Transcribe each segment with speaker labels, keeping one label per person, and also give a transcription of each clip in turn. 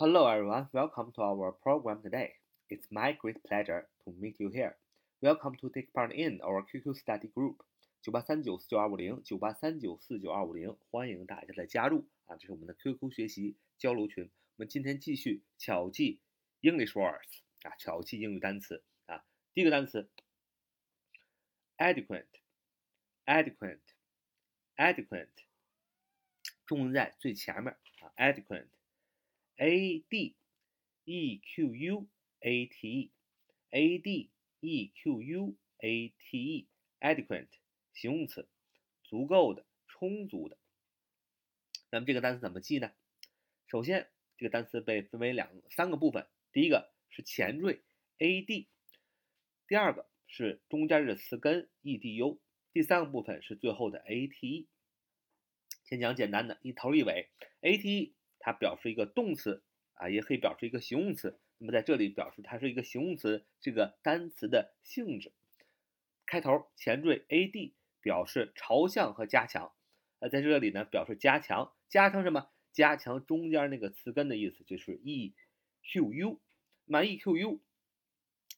Speaker 1: Hello everyone, welcome to our program today. It's my great pleasure to meet you here. Welcome to take part in our QQ study group. 九八三九四九二五零九八三九四九二五零，欢迎大家的加入啊！这是我们的 QQ 学习交流群。我们今天继续巧记 English words 啊，巧记英语单词啊。第一个单词 adequate，adequate，adequate，重音在最前面啊，adequate。 A d e q u a t e a d e q u a t e adequate 形容词，足够的、充足的。那么这个单词怎么记呢？首先，这个单词被分为两三个部分，第一个是前缀 a d，第二个是中间的词根 e d u，第三个部分是最后的 a t e。先讲简单的，一头一尾 a t e。它表示一个动词啊，也可以表示一个形容词。那么在这里表示它是一个形容词，这个单词的性质。开头前缀 a d 表示朝向和加强。那在这里呢，表示加强，加强什么？加强中间那个词根的意思，就是 e q u。那么 e q u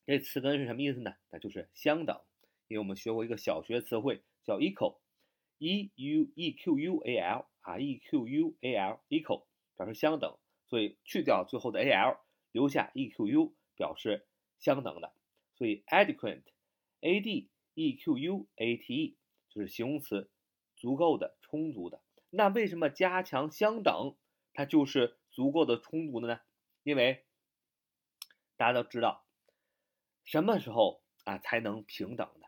Speaker 1: 这词根是什么意思呢？那就是相等。因为我们学过一个小学词汇叫 equal，e u e q u a l 啊，e q u a l equal。表示相等，所以去掉最后的 a l，留下 e q u，表示相等的。所以 adequate，a d e q u a t e 就是形容词，足够的、充足的。那为什么加强相等，它就是足够的、充足的呢？因为大家都知道，什么时候啊才能平等的？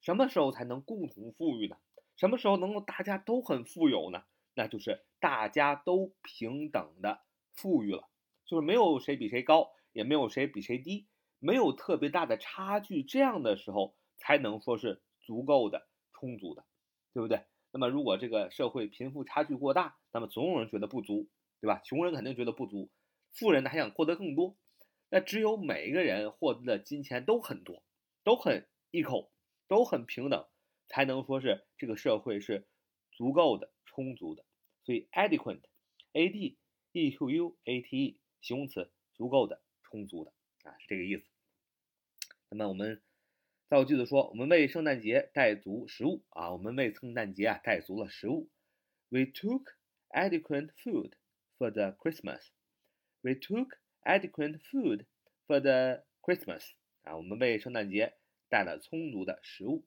Speaker 1: 什么时候才能共同富裕呢？什么时候能够大家都很富有呢？那就是大家都平等的富裕了，就是没有谁比谁高，也没有谁比谁低，没有特别大的差距，这样的时候才能说是足够的、充足的，对不对？那么如果这个社会贫富差距过大，那么总有人觉得不足，对吧？穷人肯定觉得不足，富人呢还想获得更多，那只有每一个人获得的金钱都很多，都很一口都很平等，才能说是这个社会是足够的。充足的，所以 adequate，a d e q u a t e 形容词，足够的，充足的啊，是这个意思。那么我们造句子说，我们为圣诞节带足食物啊，我们为圣诞节啊带足了食物。We took adequate food for the Christmas. We took adequate food for the Christmas. 啊，我们为圣诞节带了充足的食物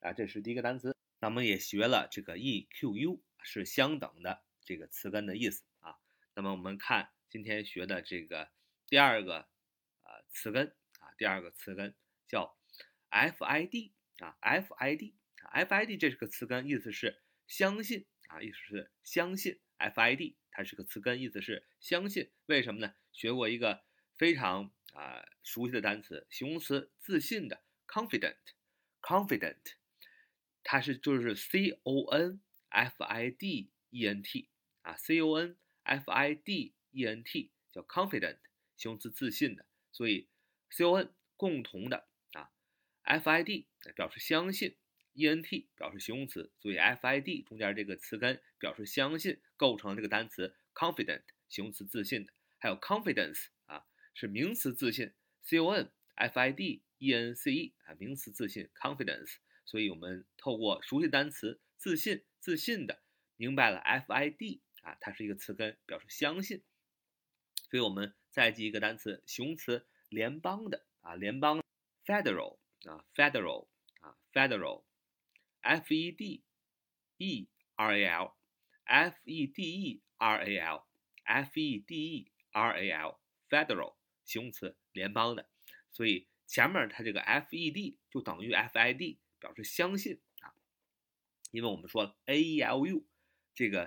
Speaker 1: 啊，这是第一个单词。那我们也学了这个 e q u 是相等的这个词根的意思啊。那么我们看今天学的这个第二个呃词根啊，第二个词根叫 f i d 啊，f i d 啊，f i d 这是个词根，意思是相信啊，意思是相信 f i d 它是个词根，意思是相信。为什么呢？学过一个非常啊熟悉的单词，形容词自信的 confident，confident。它是就是 c o n f i d e n t 啊，c o n f i d e n t 叫 confident，形容词自信的，所以 c o n 共同的啊，f i d 表示相信，e n t 表示形容词，所以 f i d 中间这个词根表示相信，构成这个单词 confident，形容词自信的，还有 confidence 啊是名词自信，c o n f i d e n c e 啊名词自信 confidence。所以我们透过熟悉单词“自信”，自信的明白了 F I D 啊，它是一个词根，表示相信。所以我们再记一个单词，形容词“联邦的”啊，联邦 （federal） 啊，federal 啊，federal，F E D E R A L，F E D E R A L，F E D E R A L，federal 形容词，联邦的。所以前面它这个 F E D 就等于 F I D。表示相信，因为我们说了 a e l u 这个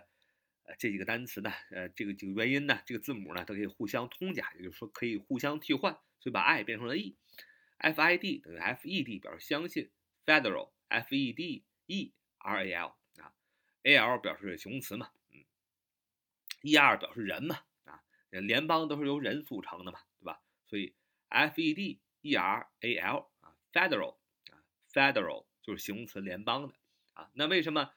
Speaker 1: 呃这几个单词呢，呃这个几个元音呢，这个字母呢都可以互相通假，也就是说可以互相替换，所以把 i 变成了 e，f i d 等于 f e d 表示相信，federal f e d e r a l 啊，a l 表示形容词嘛，嗯，e r 表示人嘛，啊，联邦都是由人组成的嘛，对吧？所以 f e d e r a l 啊，federal 啊。Federal 就是形容词，联邦的那为什么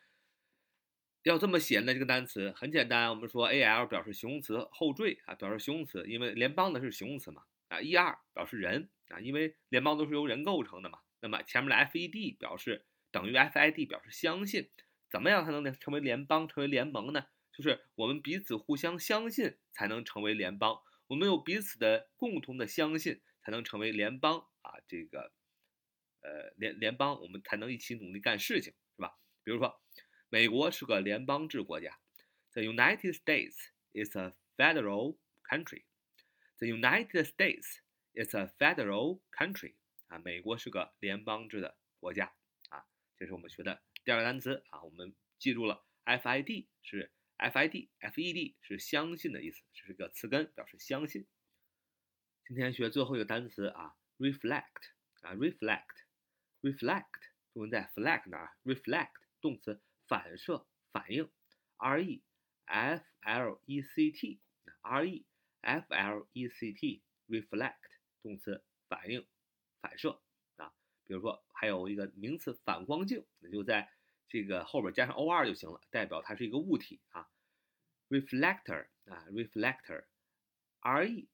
Speaker 1: 要这么写呢？这个单词很简单，我们说 al 表示形容词后缀啊，表示形容词，因为联邦的是形容词嘛啊。er 表示人啊，因为联邦都是由人构成的嘛。那么前面的 fed 表示等于 fid 表示相信，怎么样才能成为联邦、成为联盟呢？就是我们彼此互相相信才能成为联邦，我们有彼此的共同的相信才能成为联邦啊。这个呃联联邦，我们才能一起努力干事情，比如说。美国是个联邦制国家，The United States is a federal country. The United States is a federal country. 啊，美国是个联邦制的国家啊，这是我们学的第二个单词啊，我们记住了，FID 是 FID，FED 是相信的意思，这是个词根，表示相信。今天学最后一个单词啊，reflect 啊，reflect，reflect 重音在 flag 哪儿？reflect 动词。反射反应，r e f l e c t，r e f l e c t，reflect 动词反应反射啊，比如说还有一个名词反光镜，那就在这个后边加上 o r 就行了，代表它是一个物体啊，reflector 啊，reflector，r e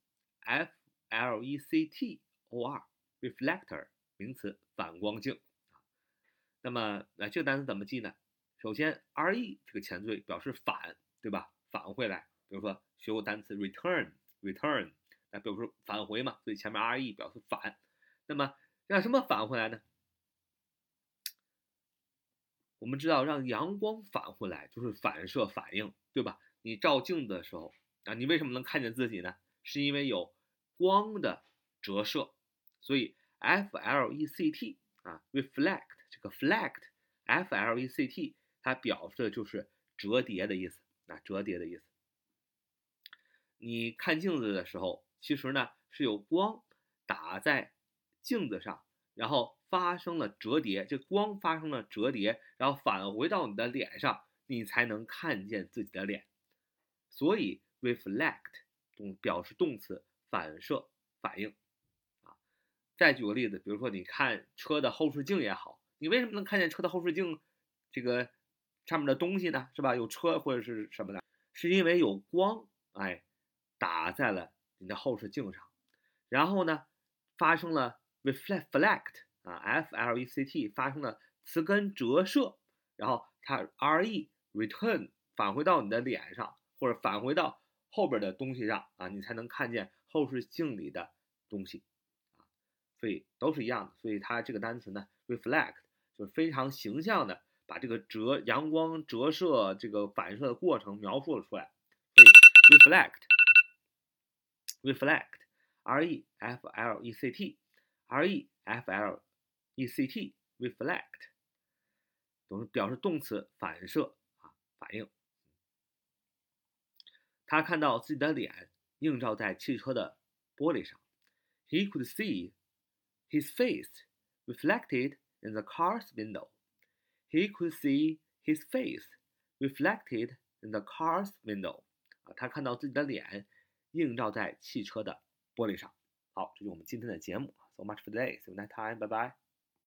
Speaker 1: f l e c t o r，reflector 名词反光镜，那么那这个单词怎么记呢？首先，re 这个前缀表示返，对吧？返回来。比如说学过单词 return，return，那比如说返回嘛，所以前面 re 表示返。那么让什么返回来呢？我们知道让阳光返回来就是反射反应，对吧？你照镜子的时候啊，你为什么能看见自己呢？是因为有光的折射。所以 flect 啊，reflect 这个 flect，flect。它表示的就是折叠的意思啊，折叠的意思。你看镜子的时候，其实呢是有光打在镜子上，然后发生了折叠，这光发生了折叠，然后返回到你的脸上，你才能看见自己的脸。所以 reflect 动表示动词反射反应啊。再举个例子，比如说你看车的后视镜也好，你为什么能看见车的后视镜这个？上面的东西呢，是吧？有车或者是什么的，是因为有光，哎，打在了你的后视镜上，然后呢，发生了 reflect 啊，f l e c t 发生了词根折射，然后它 r e return 返回到你的脸上，或者返回到后边的东西上啊，你才能看见后视镜里的东西啊，所以都是一样的，所以它这个单词呢，reflect 就非常形象的。把这个折阳光折射这个反射的过程描述了出来，所以 reflect，reflect，r e f l e c t，r e f l e c t，reflect，都是表示动词反射啊反应。他看到自己的脸映照在汽车的玻璃上，he could see his face reflected in the car's window。He could see his face reflected in the car's window。啊，他看到自己的脸映照在汽车的玻璃上。好，这就是我们今天的节目。So much for today. See you next time. Bye bye.